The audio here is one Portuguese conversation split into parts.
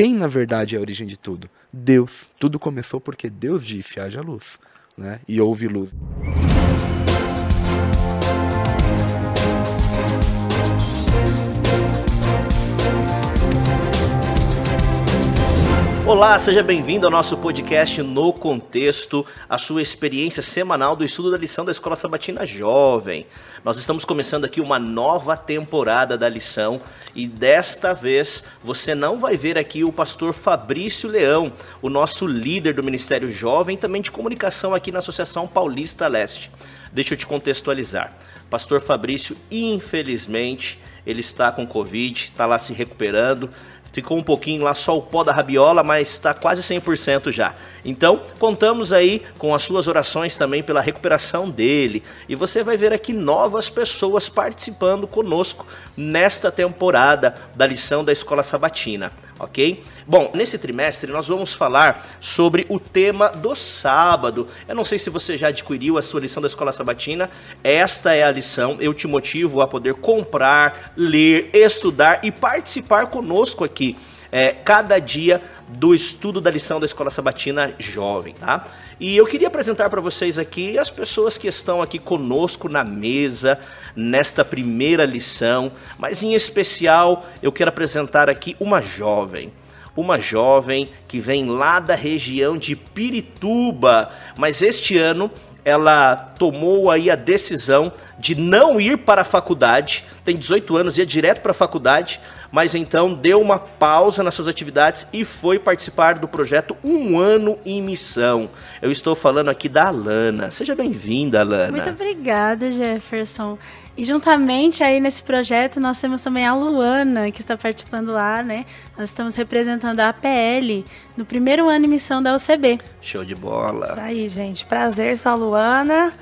quem na verdade é a origem de tudo? Deus. Tudo começou porque Deus disse: haja luz, né? E houve luz. Olá, seja bem-vindo ao nosso podcast No Contexto, a sua experiência semanal do estudo da lição da Escola Sabatina Jovem. Nós estamos começando aqui uma nova temporada da lição e desta vez você não vai ver aqui o pastor Fabrício Leão, o nosso líder do Ministério Jovem, também de comunicação aqui na Associação Paulista Leste. Deixa eu te contextualizar. Pastor Fabrício, infelizmente, ele está com Covid, está lá se recuperando, Ficou um pouquinho lá só o pó da rabiola, mas está quase 100% já. Então, contamos aí com as suas orações também pela recuperação dele. E você vai ver aqui novas pessoas participando conosco nesta temporada da lição da Escola Sabatina ok? Bom, nesse trimestre nós vamos falar sobre o tema do sábado. Eu não sei se você já adquiriu a sua lição da Escola Sabatina. Esta é a lição. Eu te motivo a poder comprar, ler, estudar e participar conosco aqui. É, cada dia do estudo da lição da Escola Sabatina Jovem, tá? E eu queria apresentar para vocês aqui as pessoas que estão aqui conosco na mesa nesta primeira lição, mas em especial eu quero apresentar aqui uma jovem. Uma jovem que vem lá da região de Pirituba, mas este ano ela tomou aí a decisão de não ir para a faculdade, tem 18 anos, ia direto para a faculdade, mas então deu uma pausa nas suas atividades e foi participar do projeto Um Ano em Missão. Eu estou falando aqui da Alana. Seja bem-vinda, Alana. Muito obrigada, Jefferson. E juntamente aí nesse projeto nós temos também a Luana, que está participando lá, né? Nós estamos representando a APL no primeiro ano em missão da UCB. Show de bola. Isso aí, gente. Prazer, sou a Luana.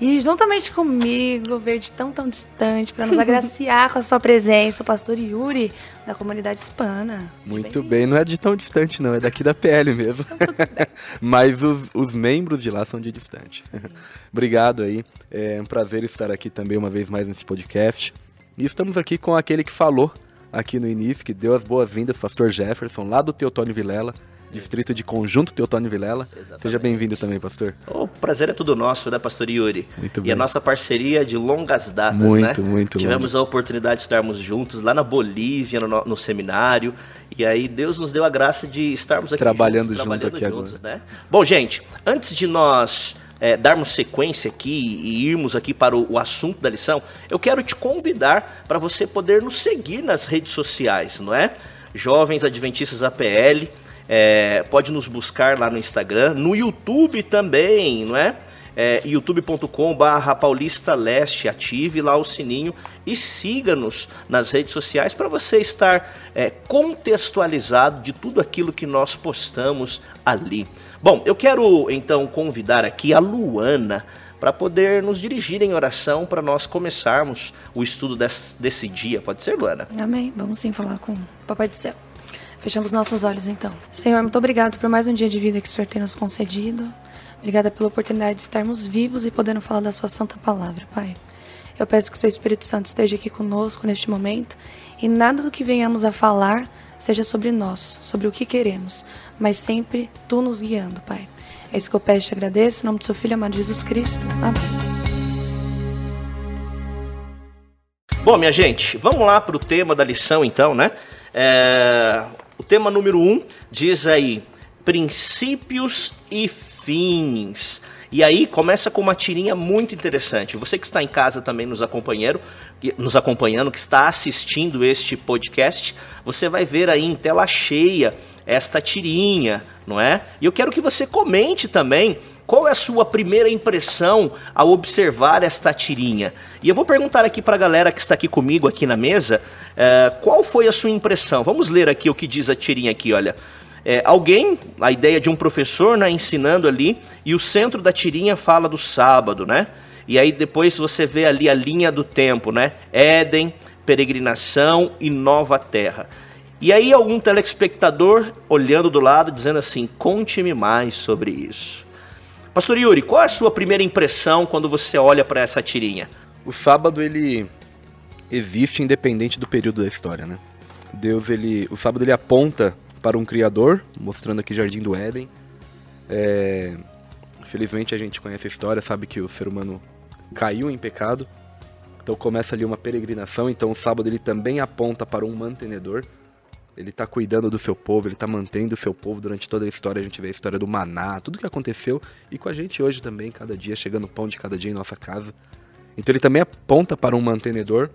E juntamente comigo, veio de tão, tão distante, para nos agraciar com a sua presença, o pastor Yuri, da comunidade hispana. Muito bem. bem. não é de tão distante, não, é daqui da PL mesmo. Mas os, os membros de lá são de distante. Obrigado aí. É um prazer estar aqui também uma vez mais nesse podcast. E estamos aqui com aquele que falou aqui no início, que deu as boas-vindas, pastor Jefferson, lá do Teotônio Vilela distrito de Conjunto Teotônio Vilela. Exatamente. Seja bem-vindo também, pastor. O prazer é tudo nosso, né, pastor Yuri? Muito bem. E a nossa parceria de longas datas, muito, né? Muito, muito. Tivemos a oportunidade de estarmos juntos lá na Bolívia, no, no, seminário. E aí Deus nos deu a graça de estarmos aqui trabalhando juntos, junto trabalhando aqui juntos, agora. né? Bom, gente, antes de nós é, darmos sequência aqui e irmos aqui para o, o assunto da lição, eu quero te convidar para você poder nos seguir nas redes sociais, não é? Jovens Adventistas APL, é, pode nos buscar lá no Instagram, no YouTube também, não é? é youtube.com/barra Paulista Leste. Ative lá o sininho e siga-nos nas redes sociais para você estar é, contextualizado de tudo aquilo que nós postamos ali. Bom, eu quero então convidar aqui a Luana para poder nos dirigir em oração para nós começarmos o estudo desse, desse dia. Pode ser, Luana? Amém. Vamos sim falar com o Papai do Céu. Fechamos nossos olhos então. Senhor, muito obrigado por mais um dia de vida que o Senhor tem nos concedido. Obrigada pela oportunidade de estarmos vivos e podendo falar da Sua Santa Palavra, Pai. Eu peço que o Seu Espírito Santo esteja aqui conosco neste momento e nada do que venhamos a falar seja sobre nós, sobre o que queremos, mas sempre Tu nos guiando, Pai. É isso que eu peço e te agradeço, em nome do Seu Filho amado Jesus Cristo. Amém. Bom, minha gente, vamos lá para o tema da lição então, né? É, o tema número um diz aí: princípios e fins. E aí começa com uma tirinha muito interessante. Você que está em casa também nos acompanhando, nos acompanhando, que está assistindo este podcast, você vai ver aí em tela cheia esta tirinha, não é? E eu quero que você comente também qual é a sua primeira impressão ao observar esta tirinha. E eu vou perguntar aqui para a galera que está aqui comigo aqui na mesa, é, qual foi a sua impressão? Vamos ler aqui o que diz a tirinha aqui, olha. É, alguém, a ideia de um professor, né, ensinando ali, e o centro da tirinha fala do sábado, né? E aí depois você vê ali a linha do tempo, né? Éden, peregrinação e nova terra. E aí algum telespectador olhando do lado dizendo assim: "Conte-me mais sobre isso". Pastor Yuri, qual é a sua primeira impressão quando você olha para essa tirinha? O sábado ele existe independente do período da história, né? Deus ele, o sábado ele aponta para um Criador, mostrando aqui Jardim do Éden. É, Felizmente a gente conhece a história, sabe que o ser humano caiu em pecado. Então começa ali uma peregrinação. Então o sábado ele também aponta para um mantenedor. Ele está cuidando do seu povo, ele está mantendo o seu povo durante toda a história. A gente vê a história do maná, tudo que aconteceu e com a gente hoje também, cada dia chegando pão de cada dia em nossa casa. Então ele também aponta para um mantenedor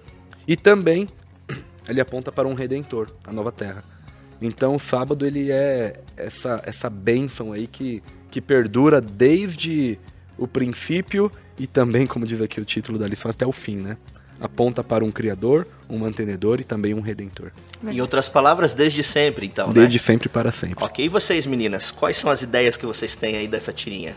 e também ele aponta para um redentor, a nova terra. Então o sábado ele é essa essa bênção aí que que perdura desde o princípio e também, como diz aqui o título da lição, até o fim, né? Aponta para um criador, um mantenedor e também um redentor. Em outras palavras, desde sempre, então. Né? Desde né? sempre para sempre. Ok, e vocês, meninas, quais são as ideias que vocês têm aí dessa tirinha?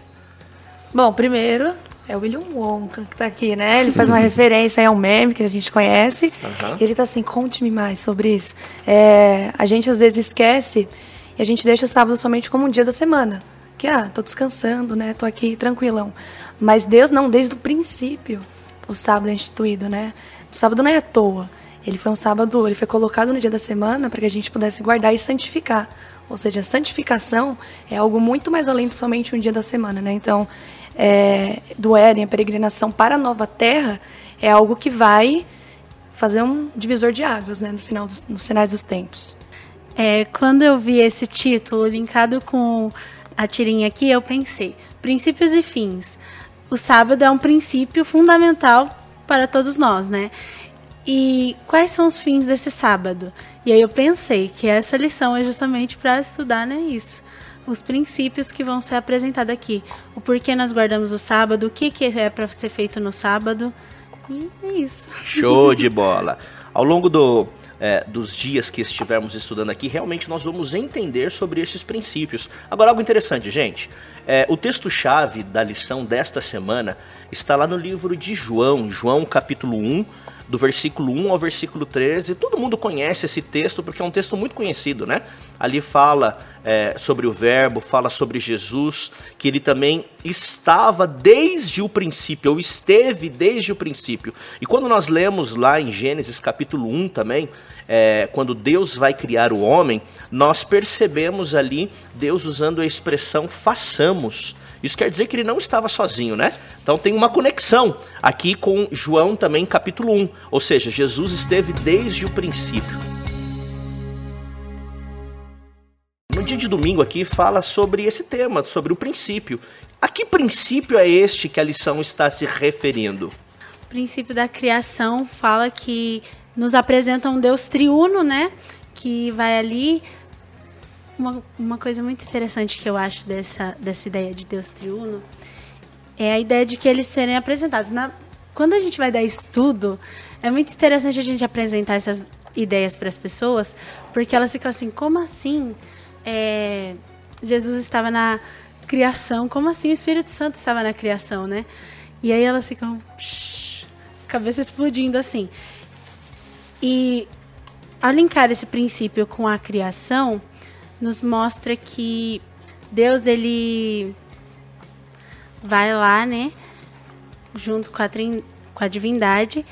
Bom, primeiro, é o William Wonka que tá aqui, né? Ele faz uma referência a um meme que a gente conhece. Uhum. ele tá assim, conte-me mais sobre isso. É, a gente às vezes esquece e a gente deixa o sábado somente como um dia da semana que, ah, tô descansando, né? Tô aqui tranquilão. Mas Deus não, desde o princípio, o sábado é instituído, né? O sábado não é à toa. Ele foi um sábado, ele foi colocado no dia da semana para que a gente pudesse guardar e santificar. Ou seja, a santificação é algo muito mais além de somente um dia da semana, né? Então, é, do Éden, a peregrinação para a nova terra é algo que vai fazer um divisor de águas, né? No final dos, nos finais dos tempos. É, quando eu vi esse título linkado com a tirinha aqui, eu pensei: princípios e fins. O sábado é um princípio fundamental para todos nós, né? E quais são os fins desse sábado? E aí eu pensei que essa lição é justamente para estudar, né, isso. Os princípios que vão ser apresentados aqui. O porquê nós guardamos o sábado, o que, que é para ser feito no sábado. E é isso. Show de bola. Ao longo do, é, dos dias que estivermos estudando aqui, realmente nós vamos entender sobre esses princípios. Agora, algo interessante, gente. É, o texto-chave da lição desta semana está lá no livro de João, João capítulo 1, do versículo 1 ao versículo 13. Todo mundo conhece esse texto porque é um texto muito conhecido, né? Ali fala é, sobre o Verbo, fala sobre Jesus, que ele também estava desde o princípio, ou esteve desde o princípio. E quando nós lemos lá em Gênesis capítulo 1 também, é, quando Deus vai criar o homem, nós percebemos ali Deus usando a expressão façamos. Isso quer dizer que ele não estava sozinho, né? Então tem uma conexão aqui com João também, capítulo 1. Ou seja, Jesus esteve desde o princípio. No dia de domingo aqui fala sobre esse tema, sobre o princípio. A que princípio é este que a lição está se referindo? O princípio da criação fala que nos apresenta um Deus triuno, né? Que vai ali uma, uma coisa muito interessante que eu acho dessa, dessa ideia de Deus triuno é a ideia de que eles serem apresentados. Na, quando a gente vai dar estudo, é muito interessante a gente apresentar essas ideias para as pessoas, porque elas ficam assim, como assim é, Jesus estava na criação? Como assim o Espírito Santo estava na criação, né? E aí elas ficam, psh, cabeça explodindo assim. E ao linkar esse princípio com a criação, nos mostra que Deus ele vai lá, né, junto com a, com a divindade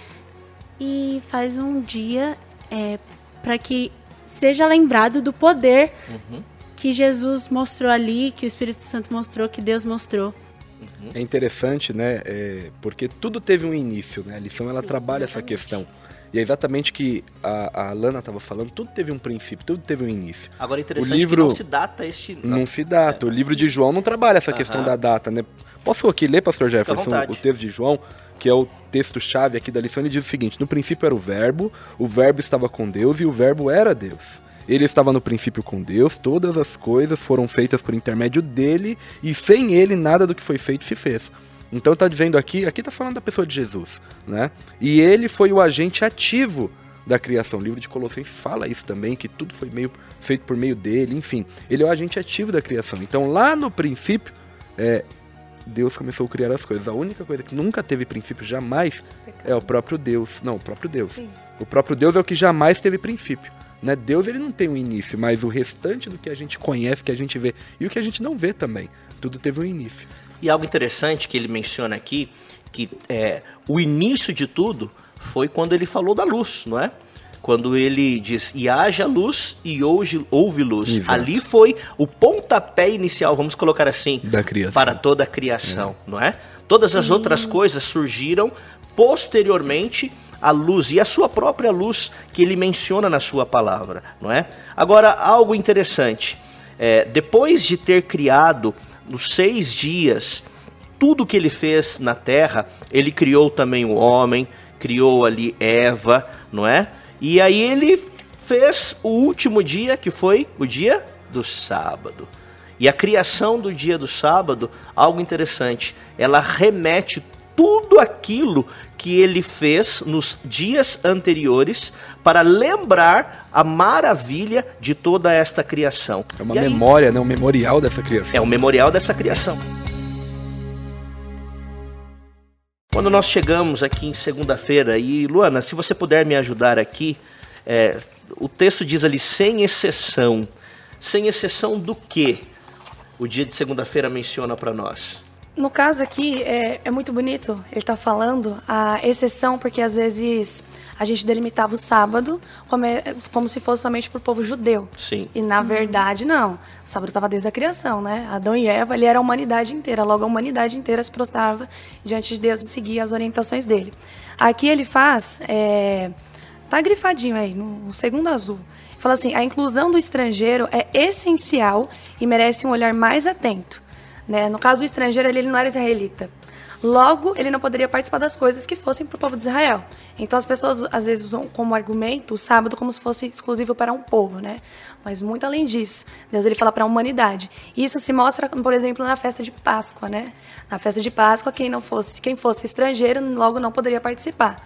e faz um dia é, para que seja lembrado do poder uhum. que Jesus mostrou ali, que o Espírito Santo mostrou, que Deus mostrou. Uhum. É interessante, né? É, porque tudo teve um início, né? A lição ela Sim, trabalha exatamente. essa questão. E é exatamente que a, a Lana estava falando, tudo teve um princípio, tudo teve um início. Agora é interessante o livro, que não se data este... Não se data. É. O livro de João não trabalha essa questão da data, né? Posso aqui ler, pastor Jefferson, o texto de João, que é o texto-chave aqui da lição, ele diz o seguinte, no princípio era o verbo, o verbo estava com Deus e o verbo era Deus. Ele estava no princípio com Deus, todas as coisas foram feitas por intermédio dele, e sem ele nada do que foi feito se fez. Então está dizendo aqui, aqui está falando da pessoa de Jesus, né? E ele foi o agente ativo da criação. O livro de Colossenses fala isso também, que tudo foi meio feito por meio dele, enfim. Ele é o agente ativo da criação. Então lá no princípio, é, Deus começou a criar as coisas. A única coisa que nunca teve princípio jamais é o próprio Deus. Não, o próprio Deus. Sim. O próprio Deus é o que jamais teve princípio. Né? Deus ele não tem um início, mas o restante do que a gente conhece, que a gente vê e o que a gente não vê também, tudo teve um início. E algo interessante que ele menciona aqui, que é, o início de tudo foi quando ele falou da luz, não é? quando ele diz e haja luz e hoje houve luz. Exato. Ali foi o pontapé inicial, vamos colocar assim, Da criação. para toda a criação, não é? Todas as outras coisas surgiram posteriormente à luz e a sua própria luz que ele menciona na sua palavra, não é? Agora algo interessante, é, depois de ter criado nos seis dias tudo que ele fez na terra, ele criou também o homem, criou ali Eva, não é? E aí ele fez o último dia, que foi o dia do sábado. E a criação do dia do sábado, algo interessante, ela remete tudo aquilo que ele fez nos dias anteriores para lembrar a maravilha de toda esta criação. É uma E aí- memória, né? Um memorial dessa criação. é o memorial dessa criação. Quando nós chegamos aqui em segunda-feira, e Luana, se você puder me ajudar aqui, é, o texto diz ali sem exceção. Sem exceção do que o dia de segunda-feira menciona para nós? No caso aqui, é, é muito bonito ele tá falando a exceção, porque às vezes a gente delimitava o sábado como, é- como se fosse somente para o povo judeu. Sim. E na verdade, não. O sábado estava desde a criação, né? Adão e Eva, ele era a humanidade inteira. Logo, a humanidade inteira se prostrava diante de Deus e seguia as orientações dele. Aqui ele faz. é, tá grifadinho aí, no, no segundo azul. Fala assim: a inclusão do estrangeiro é essencial e merece um olhar mais atento. Né? No caso, o estrangeiro ele, não era israelita. Logo, ele não poderia participar das coisas que fossem para o povo de Israel. Então, as pessoas às vezes usam como argumento o sábado como se fosse exclusivo para um povo, né? Mas muito além disso, Deus ele fala para a humanidade. Isso se mostra, por exemplo, na festa de Páscoa, né? Na festa de Páscoa, quem não fosse, quem fosse estrangeiro, logo não poderia participar.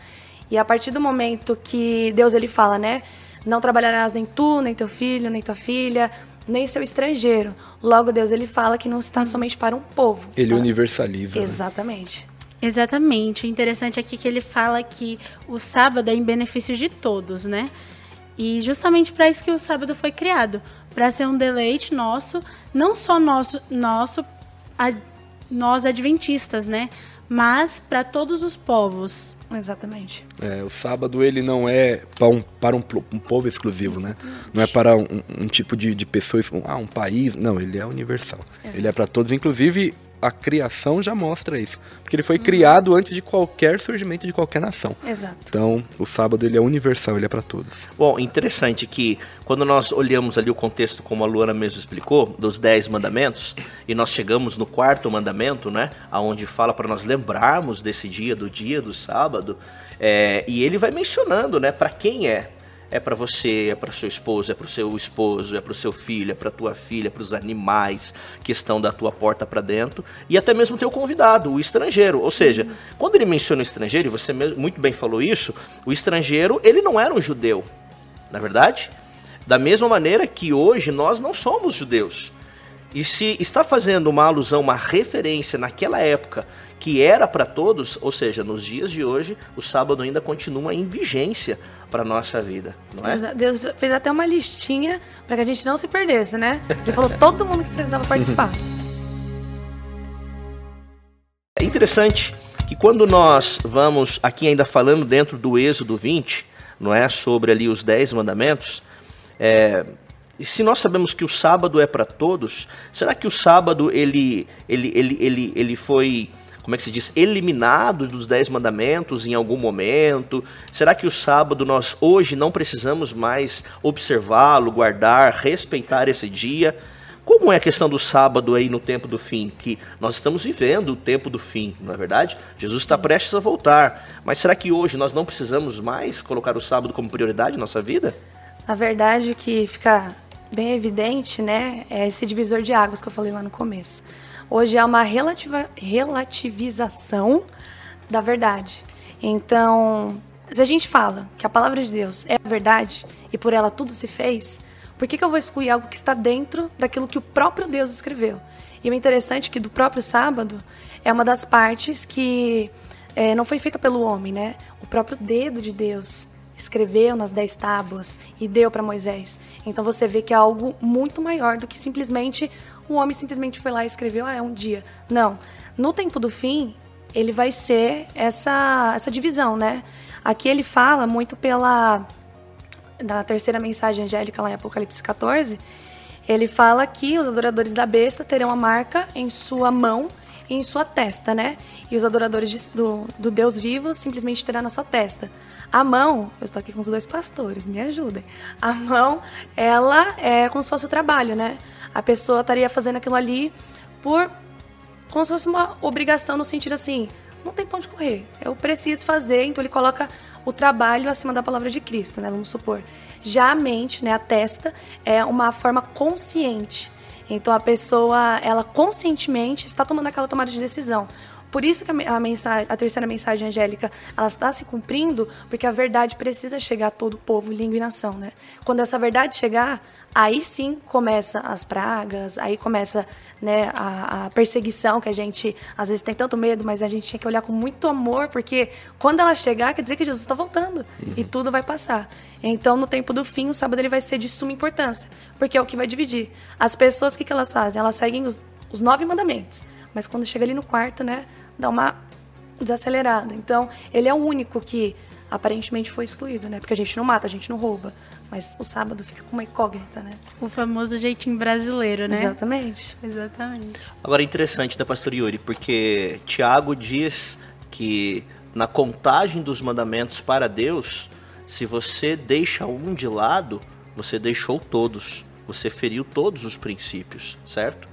E a partir do momento que Deus ele fala, né? Não trabalharás nem tu, nem teu filho, nem tua filha, nem seu estrangeiro. Logo Deus ele fala que não está somente para um povo. Ele está- universaliza. né? Exatamente. Exatamente. O interessante aqui é que ele fala que o sábado é em benefício de todos, né? E justamente para isso que o sábado foi criado, para ser um deleite nosso, não só nosso, nosso a- nós adventistas, né? Mas para todos os povos. Exatamente. É, o sábado ele não é para um, para um, um povo exclusivo, né? Não é para um, um tipo de, de pessoa, um, ah, um país. Não, ele é universal. Ele é para todos. Inclusive, a criação já mostra isso. Porque ele foi criado antes de qualquer surgimento de qualquer nação. Exato. Então, o sábado ele é universal, ele é para todos. Bom, interessante que quando nós olhamos ali o contexto, como a Luana mesmo explicou, dos dez mandamentos, e nós chegamos no quarto mandamento, né, aonde fala para nós lembrarmos desse dia, do dia do sábado, é, e ele vai mencionando, né, para quem é. É para você, é para seu esposo, é para o seu esposo, é para o seu filho, é para tua filha, para os animais que estão da tua porta para dentro e até mesmo teu convidado, o estrangeiro. Ou seja, quando ele menciona o estrangeiro, e você muito bem falou isso, o estrangeiro ele não era um judeu, na verdade? Da mesma maneira que hoje nós não somos judeus. E se está fazendo uma alusão, uma referência naquela época que era para todos, ou seja, nos dias de hoje, o sábado ainda continua em vigência para a nossa vida, não é? Deus, Deus fez até uma listinha para que a gente não se perdesse, né? Ele falou todo mundo que precisava participar. É interessante que quando nós vamos aqui ainda falando dentro do Êxodo 20, não é sobre ali os 10 mandamentos, é, e se nós sabemos que o sábado é para todos, será que o sábado ele, ele, ele, ele, ele foi, como é que se diz, eliminado dos 10 mandamentos em algum momento? Será que o sábado nós hoje não precisamos mais observá-lo, guardar, respeitar esse dia? Como é a questão do sábado aí no tempo do fim? Que nós estamos vivendo o tempo do fim, não é verdade? Jesus está prestes a voltar. Mas será que hoje nós não precisamos mais colocar o sábado como prioridade em nossa vida? Na verdade, o que fica bem evidente, né, é esse divisor de águas que eu falei lá no começo. Hoje há uma relativa, relativização da verdade. Então, se a gente fala que a palavra de Deus é a verdade e por ela tudo se fez, por que, que eu vou excluir algo que está dentro daquilo que o próprio Deus escreveu? E o interessante é que do próprio sábado é uma das partes que é, não foi feita pelo homem, né? O próprio dedo de Deus escreveu nas dez tábuas e deu para Moisés. Então você vê que é algo muito maior do que simplesmente o homem simplesmente foi lá e escreveu, ah, é um dia. Não. No tempo do fim, ele vai ser essa essa divisão, né? Aqui ele fala muito pela na terceira mensagem angélica, lá em Apocalipse 14, ele fala que os adoradores da besta terão a marca em sua mão e em sua testa, né? E os adoradores de, do, do Deus vivo simplesmente terão na sua testa. A mão, eu estou aqui com os dois pastores, me ajudem. A mão, ela é como se fosse o trabalho, né? A pessoa estaria fazendo aquilo ali por como se fosse uma obrigação no sentido assim, não tem ponto de correr. Eu preciso fazer, então ele coloca o trabalho acima da palavra de Cristo, né? Vamos supor. Já a mente, né, a testa, é uma forma consciente. Então a pessoa, ela conscientemente está tomando aquela tomada de decisão. Por isso que a, mensagem, a terceira mensagem angélica ela está se cumprindo, porque a verdade precisa chegar a todo o povo, língua e nação, né? Quando essa verdade chegar, aí sim começa as pragas, aí começa né, a, a, perseguição que a gente às vezes tem tanto medo, mas a gente tinha que olhar com muito amor, porque quando ela chegar, quer dizer que Jesus está voltando uhum. e tudo vai passar. Então, no tempo do fim, o sábado ele vai ser de suma importância, porque é o que vai dividir. As pessoas, o que, que elas fazem? Elas seguem os, os nove mandamentos, mas quando chega ali no quarto, né, dá uma desacelerada. Então, ele é o único que aparentemente foi excluído, né? Porque a gente não mata, a gente não rouba. Mas o sábado fica com uma incógnita, né? O famoso jeitinho brasileiro, né? Exatamente. Exatamente. Agora, interessante da pastor Yuri, porque Tiago diz que na contagem dos mandamentos para Deus, se você deixa um de lado, você deixou todos. Você feriu todos os princípios, certo?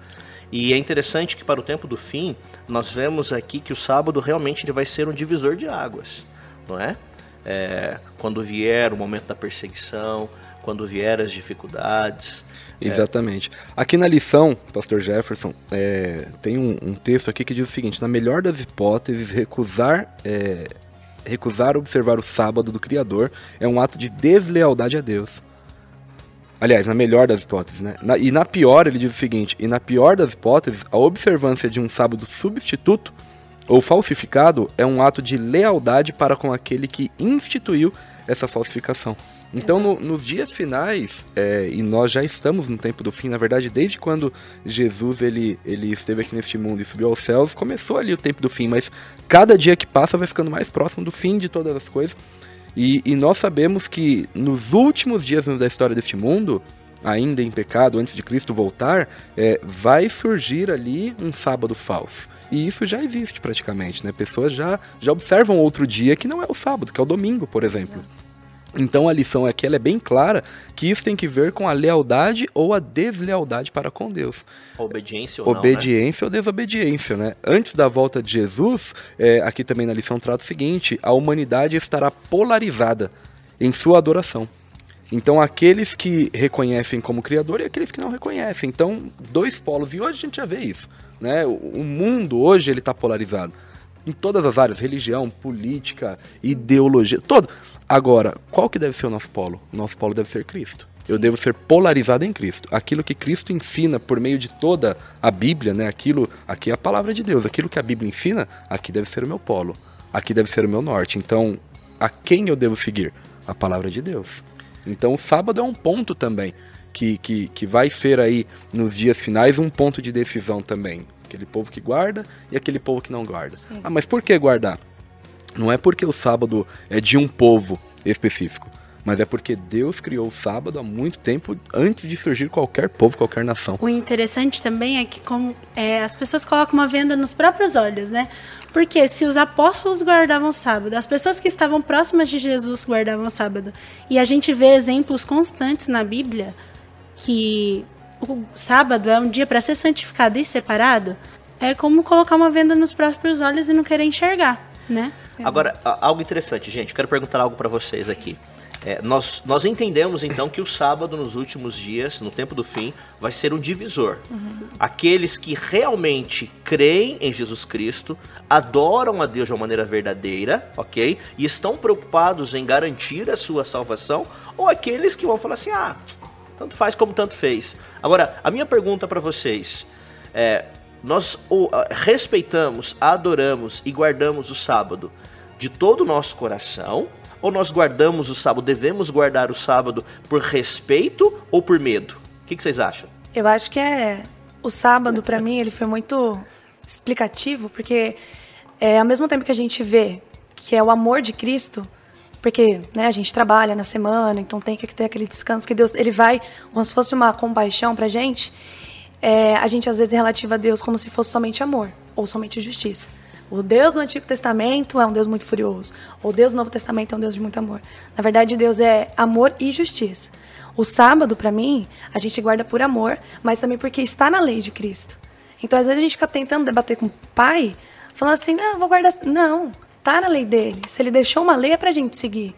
E é interessante que para o tempo do fim, nós vemos aqui que o sábado realmente ele vai ser um divisor de águas, não é? É quando vier o momento da perseguição, quando vier as dificuldades. É. Exatamente. É... Aqui na lição, Pastor Jefferson, é, tem um, um, texto aqui que diz o seguinte: na melhor das hipóteses, recusar é, recusar observar o sábado do Criador é um ato de deslealdade a Deus. Aliás, na melhor das hipóteses, né? Na, e na pior, ele diz o seguinte: e na pior das hipóteses, a observância de um sábado substituto ou falsificado é um ato de lealdade para com aquele que instituiu essa falsificação. Então, no, nos dias finais, é, e nós já estamos no tempo do fim, na verdade, desde quando Jesus ele, ele esteve aqui neste mundo e subiu aos céus, começou ali o tempo do fim, mas cada dia que passa vai ficando mais próximo do fim de todas as coisas. E, e nós sabemos que nos últimos dias da história deste mundo, ainda em pecado, antes de Cristo voltar, é, vai surgir ali um sábado falso. E isso já existe praticamente, né? Pessoas já, já observam outro dia que não é o sábado, que é o domingo, por exemplo. Então a lição aqui ela é bem clara que isso tem que ver com a lealdade ou a deslealdade para com Deus. Obediência ou Obediência não, né? ou desobediência, né? Antes da volta de Jesus, é, aqui também na lição trata o seguinte: a humanidade estará polarizada em sua adoração. Então aqueles que reconhecem como Criador e aqueles que não reconhecem. Então dois polos e hoje a gente já vê isso, né? O mundo hoje ele está polarizado em todas as áreas, religião, política, ideologia, todo. Agora, qual que deve ser o nosso polo? O nosso polo deve ser Cristo. Sim. Eu devo ser polarizado em Cristo. Aquilo que Cristo ensina por meio de toda a Bíblia, né? Aquilo, aqui é a palavra de Deus. Aquilo que a Bíblia ensina, aqui deve ser o meu polo. Aqui deve ser o meu norte. Então, a quem eu devo seguir? A palavra de Deus. Então, o sábado é um ponto também que, que, que vai ser aí nos dias finais um ponto de decisão também. Aquele povo que guarda e aquele povo que não guarda. Sim. Ah, mas por que guardar? Não é porque o sábado é de um povo específico, mas é porque Deus criou o sábado há muito tempo antes de surgir qualquer povo, qualquer nação. O interessante também é que como é, as pessoas colocam uma venda nos próprios olhos, né? Porque se os apóstolos guardavam sábado, as pessoas que estavam próximas de Jesus guardavam sábado, e a gente vê exemplos constantes na Bíblia que o sábado é um dia para ser santificado e separado, é como colocar uma venda nos próprios olhos e não querer enxergar, né? Agora, algo interessante, gente. Quero perguntar algo para vocês aqui. É, nós, nós entendemos então que o sábado, nos últimos dias, no tempo do fim, vai ser um divisor. Uhum. Aqueles que realmente creem em Jesus Cristo, adoram a Deus de uma maneira verdadeira, ok? E estão preocupados em garantir a sua salvação, ou aqueles que vão falar assim: ah, tanto faz como tanto fez. Agora, a minha pergunta para vocês é: nós respeitamos, adoramos e guardamos o sábado de todo o nosso coração? Ou nós guardamos o sábado, devemos guardar o sábado por respeito ou por medo? O que, que vocês acham? Eu acho que é. O sábado, para mim, ele foi muito explicativo, porque é, ao mesmo tempo que a gente vê que é o amor de Cristo, porque né, a gente trabalha na semana, então tem que ter aquele descanso que Deus ele vai, como se fosse uma compaixão pra gente. É, a gente às vezes relativa a Deus como se fosse somente amor ou somente justiça. O Deus do Antigo Testamento é um Deus muito furioso. O Deus do Novo Testamento é um Deus de muito amor. Na verdade, Deus é amor e justiça. O sábado, para mim, a gente guarda por amor, mas também porque está na lei de Cristo. Então, às vezes a gente fica tentando debater com o pai, falando assim: "Não, vou guardar". Não, tá na lei dele. Se ele deixou uma lei é pra gente seguir.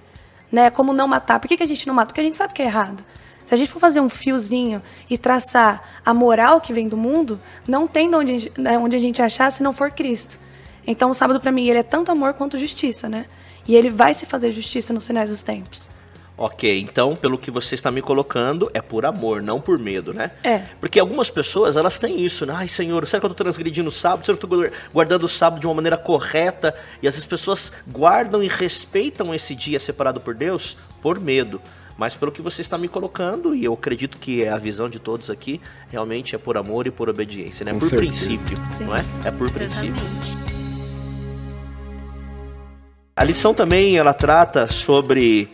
Né? Como não matar. Por que, que a gente não mata? Porque a gente sabe que é errado. Se a gente for fazer um fiozinho e traçar a moral que vem do mundo, não tem de onde, né, onde a gente achar se não for Cristo. Então o sábado para mim ele é tanto amor quanto justiça, né? E ele vai se fazer justiça nos sinais dos tempos. Ok, então pelo que você está me colocando, é por amor, não por medo, né? É. Porque algumas pessoas, elas têm isso, né? Ai, Senhor, será que eu estou transgredindo o sábado? Será que eu estou guardando o sábado de uma maneira correta? E as pessoas guardam e respeitam esse dia separado por Deus por medo. Mas pelo que você está me colocando, e eu acredito que é a visão de todos aqui, realmente é por amor e por obediência, né? Com por certeza. princípio, Sim. não é? É por princípio. Exatamente. A lição também ela trata sobre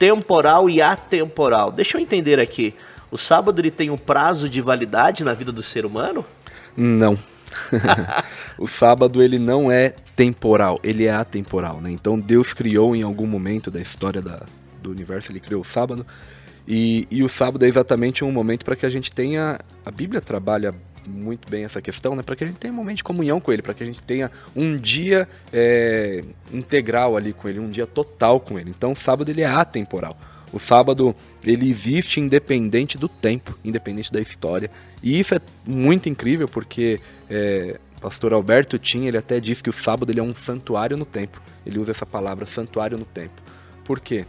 temporal e atemporal. Deixa eu entender aqui. O sábado ele tem um prazo de validade na vida do ser humano? Não. o sábado ele não é temporal, ele é atemporal, né? Então Deus criou em algum momento da história da, do universo, ele criou o sábado. E, e o sábado é exatamente um momento para que a gente tenha. A Bíblia trabalha muito bem essa questão, né? Para que a gente tenha um momento de comunhão com ele, para que a gente tenha um dia é, integral ali com ele, um dia total com ele. Então o sábado ele é atemporal. O sábado ele existe independente do tempo, independente da história. E isso é muito incrível porque é, pastor Alberto Tim, ele até diz que o sábado ele é um santuário no tempo. Ele usa essa palavra, santuário no tempo. Por quê?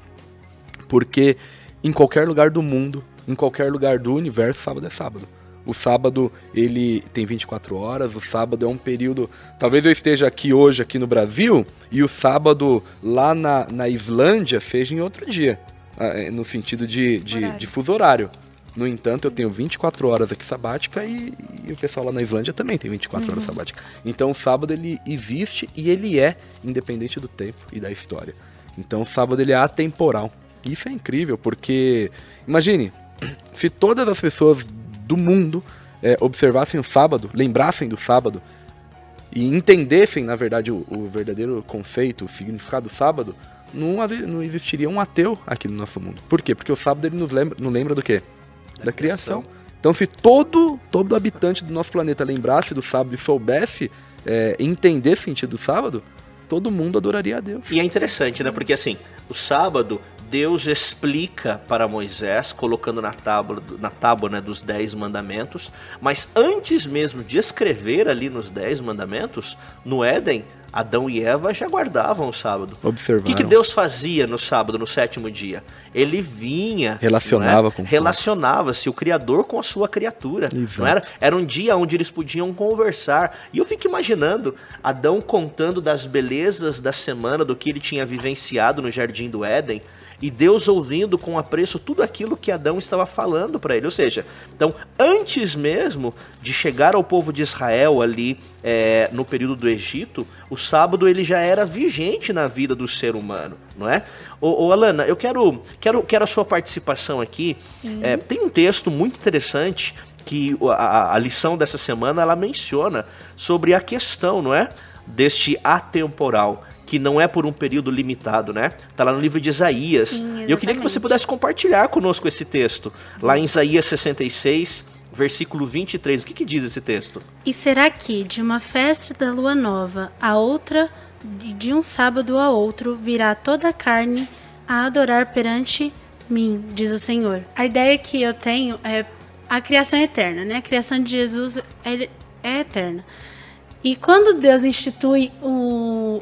Porque em qualquer lugar do mundo, em qualquer lugar do universo, sábado é sábado. O sábado, ele tem 24 horas, o sábado é um período... Talvez eu esteja aqui hoje, aqui no Brasil, e o sábado lá na, na Islândia seja em outro dia. ah, é, No sentido de, de, Horário. de fuso horário. No entanto, eu tenho 24 horas aqui sabática e, e o pessoal lá na Islândia também tem 24 horas sabática. Então o sábado ele existe e ele é independente do tempo e da história. Então o sábado ele é atemporal. Isso é incrível porque imagine se todas as pessoas do mundo eh, observassem o sábado, lembrassem do sábado e entendessem, na verdade, o, o verdadeiro conceito, o significado do sábado, não, não existiria um ateu aqui no nosso mundo. Por quê? Porque o sábado ele nos lembra, não lembra do quê? Da, criação. Então, se todo, todo habitante do nosso planeta lembrasse do sábado e soubesse é, entender o sentido do sábado, todo mundo adoraria a Deus. E é interessante, né? Porque assim, o sábado, Deus explica para Moisés, colocando na tábua, na tábua né, dos Dez Mandamentos, mas antes mesmo de escrever ali nos Dez Mandamentos, no Éden, Adão e Eva já guardavam o sábado. O Observaram. que, que Deus fazia no sábado, no sétimo dia? Ele vinha. Relacionava não é? com o Relacionava-se o Criador com a sua criatura. Exato. Não era? Era um dia onde eles podiam conversar. E eu fico imaginando Adão contando das belezas da semana, do que ele tinha vivenciado no jardim do Éden. E Deus ouvindo com apreço tudo aquilo que Adão estava falando para ele. Ou seja, então, antes mesmo de chegar ao povo de Israel ali é, no período do Egito, o sábado ele já era vigente na vida do ser humano, não é? Ô, ô Alana, eu quero, quero, quero a sua participação aqui. É, tem um texto muito interessante que a, a lição dessa semana ela menciona sobre a questão, não é? Deste atemporal, que não é por um período limitado, né? Tá lá no livro de Isaías. Sim, e eu queria que você pudesse compartilhar conosco esse texto, lá em Isaías 66, versículo 23. O que, que diz esse texto? E será que de uma festa da lua nova a outra, de um sábado a outro, virá toda a carne a adorar perante mim, diz o Senhor. A ideia que eu tenho é a criação é eterna, né? A criação de Jesus ele é eterna. E quando Deus institui o,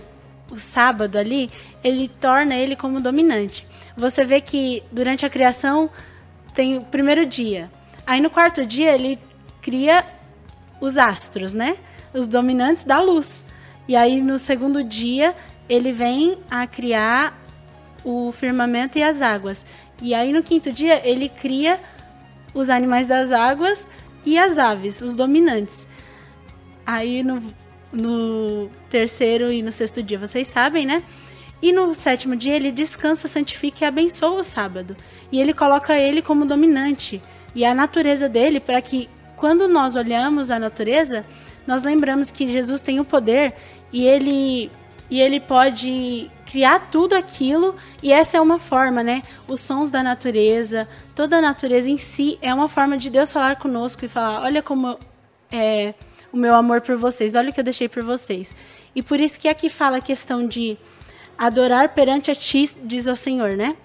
o sábado ali, ele torna ele como dominante. Você vê que durante a criação tem o primeiro dia. Aí no quarto dia ele cria os astros, né? Os dominantes da luz. E aí no segundo dia ele vem a criar o firmamento e as águas. E aí no quinto dia ele cria os animais das águas e as aves, os dominantes. Aí no, no terceiro e no sexto dia, vocês sabem, né? E no sétimo dia ele descansa, santifica e abençoa o sábado. E ele coloca ele como dominante e a natureza dele para que quando nós olhamos a natureza, nós lembramos que Jesus tem o poder e ele e ele pode criar tudo aquilo e essa é uma forma, né? Os sons da natureza, toda a natureza em si é uma forma de Deus falar conosco e falar: olha como é o meu amor por vocês, olha o que eu deixei por vocês. E por isso que aqui fala a questão de adorar perante a ti, diz o Senhor, né?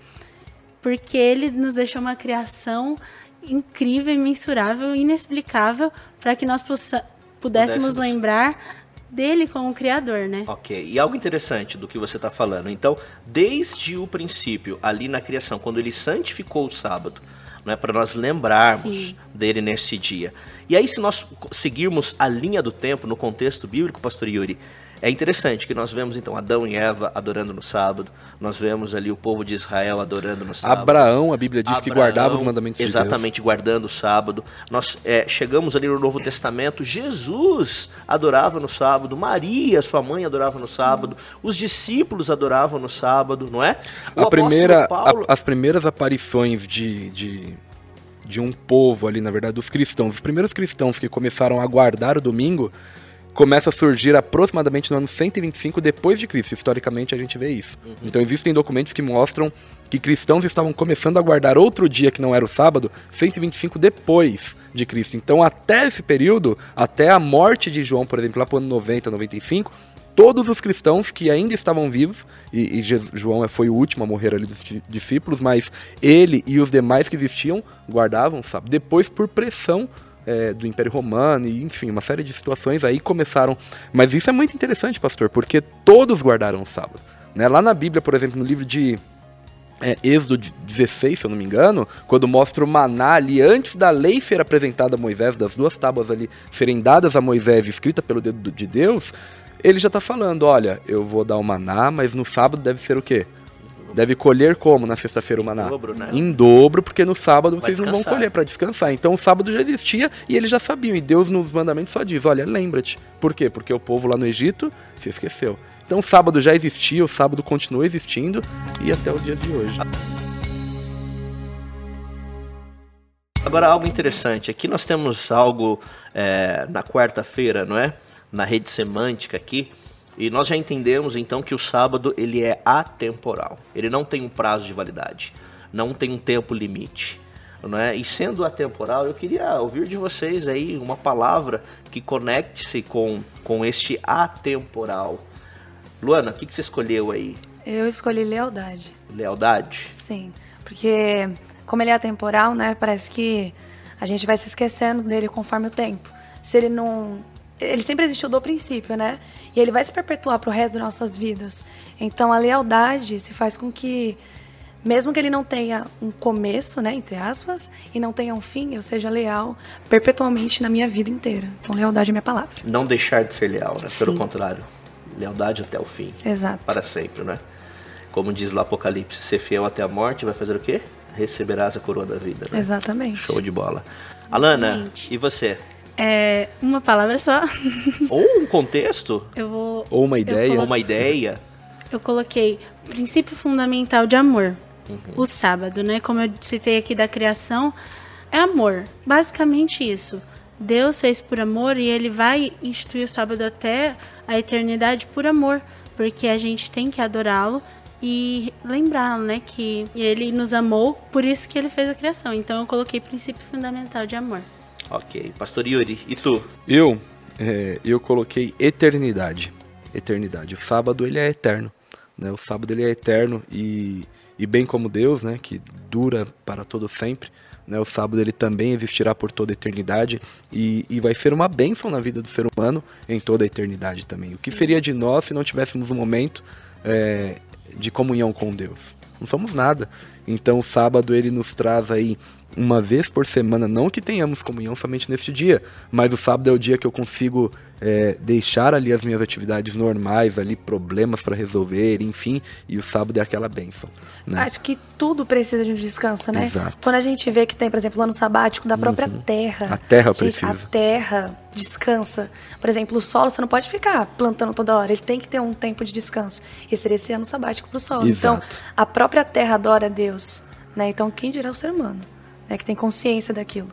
Porque ele nos deixou uma criação incrível, imensurável, inexplicável, para que nós pudéssemos, pudéssemos lembrar dele como criador, né? Ok. E algo interessante do que você está falando. Então, desde o princípio, ali na criação, quando ele santificou o sábado, né, para nós lembrarmos Sim. dele nesse dia. E aí, se nós seguirmos a linha do tempo no contexto bíblico, Pastor Yuri, é interessante que nós vemos então Adão e Eva adorando no sábado, nós vemos ali o povo de Israel adorando no sábado. Abraão, a Bíblia diz Abraão, que guardava os mandamentos de Deus. Exatamente, guardando o sábado. Nós é, chegamos ali no Novo Testamento, Jesus adorava no sábado, Maria, sua mãe, adorava no sábado, os discípulos adoravam no sábado, não é? O a primeira, Paulo... a, as primeiras aparições de, de de um povo ali, na verdade, dos cristãos. Os primeiros cristãos que começaram a guardar o domingo começa a surgir aproximadamente no ano 125 depois de Cristo. Historicamente a gente vê isso. Uhum. Então existem documentos que mostram que cristãos estavam começando a guardar outro dia que não era o sábado, 125 depois de Cristo. Então até esse período, até a morte de João, por exemplo, lá para o ano 90, 95, todos os cristãos que ainda estavam vivos, e, e João foi o último a morrer ali dos discípulos, mas ele e os demais que existiam guardavam, sabe? Depois, por pressão é, do Império Romano, e enfim, uma série de situações aí começaram. Mas isso é muito interessante, pastor, porque todos guardaram o sábado. Né? Lá na Bíblia, por exemplo, no livro de é, Êxodo 16, se eu não me engano, quando mostra o maná ali, antes da lei ser apresentada a Moisés, das duas tábuas ali serem dadas a Moisés, escrita pelo dedo de Deus, ele já está falando: olha, eu vou dar o maná, mas no sábado deve ser o quê? Deve colher como na sexta-feira o maná? Em dobro, né? Em dobro, porque no sábado vocês não vão colher para descansar. Então o sábado já existia e eles já sabiam. E Deus nos mandamentos só diz: olha, lembra-te. Por quê? Porque o povo lá no Egito se esqueceu. Então o sábado já existia, o sábado continua existindo e até os dias de hoje. Agora, algo interessante. Aqui nós temos algo é, na quarta-feira, não é? Na rede semântica aqui e nós já entendemos então que o sábado ele é atemporal. Ele não tem um prazo de validade, não tem um tempo limite. Não é? E sendo atemporal, eu queria ouvir de vocês aí uma palavra que conecte-se com, com este atemporal. Luana, o que, que você escolheu aí? Eu escolhi lealdade. Lealdade? Sim, porque como ele é atemporal, né, parece que a gente vai se esquecendo dele conforme o tempo. Se ele não ele sempre existiu do princípio, né? E ele vai se perpetuar para o resto das nossas vidas. Então a lealdade se faz com que, mesmo que ele não tenha um começo, né, entre aspas, e não tenha um fim, eu seja leal perpetualmente na minha vida inteira. Então lealdade é minha palavra. Não deixar de ser leal, né? Pelo contrário, lealdade até o fim. Exato. Para sempre, né? Como diz lá Apocalipse, ser fiel até a morte vai fazer o quê? Receberás a coroa da vida. Né? Exatamente. Show de bola. Alana, e você? É uma palavra só. Ou um contexto. Eu vou. Ou uma ideia. Ou uma ideia. Eu coloquei princípio fundamental de amor. Uhum. O sábado, né? Como eu citei aqui da criação, é amor. Basicamente isso. Deus fez por amor e ele vai instituir o sábado até a eternidade por amor, porque a gente tem que adorá-lo e lembrá-lo, né, que ele nos amou, por isso que ele fez a criação. Então eu coloquei princípio fundamental de amor. Ok. Pastor Yuri, e tu? Eu, é, eu coloquei eternidade. Eternidade. O sábado, ele é eterno. Né? O sábado, ele é eterno e, e bem como Deus, né, que dura para todo sempre, né, o sábado ele também existirá por toda a eternidade e, e vai ser uma bênção na vida do ser humano em toda a eternidade também. Sim. O que seria de nós se não tivéssemos um momento é, de comunhão com Deus? Não somos nada. Então o sábado ele nos traz aí uma vez por semana, não que tenhamos comunhão somente neste dia, mas o sábado é o dia que eu consigo é, deixar ali as minhas atividades normais, ali problemas para resolver, enfim, e o sábado é aquela bênção. Né? Acho que tudo precisa de um descanso, né? Exato. Quando a gente vê que tem, por exemplo, o ano sabático da própria Uhum. terra. A terra gente, precisa. A terra descansa. Por exemplo, o solo você não pode ficar plantando toda hora, ele tem que ter um tempo de descanso. E seria esse ano sabático para o solo. Então, Exato. a própria terra adora a Deus, né? Então, quem dirá o ser humano, né? Que tem consciência daquilo.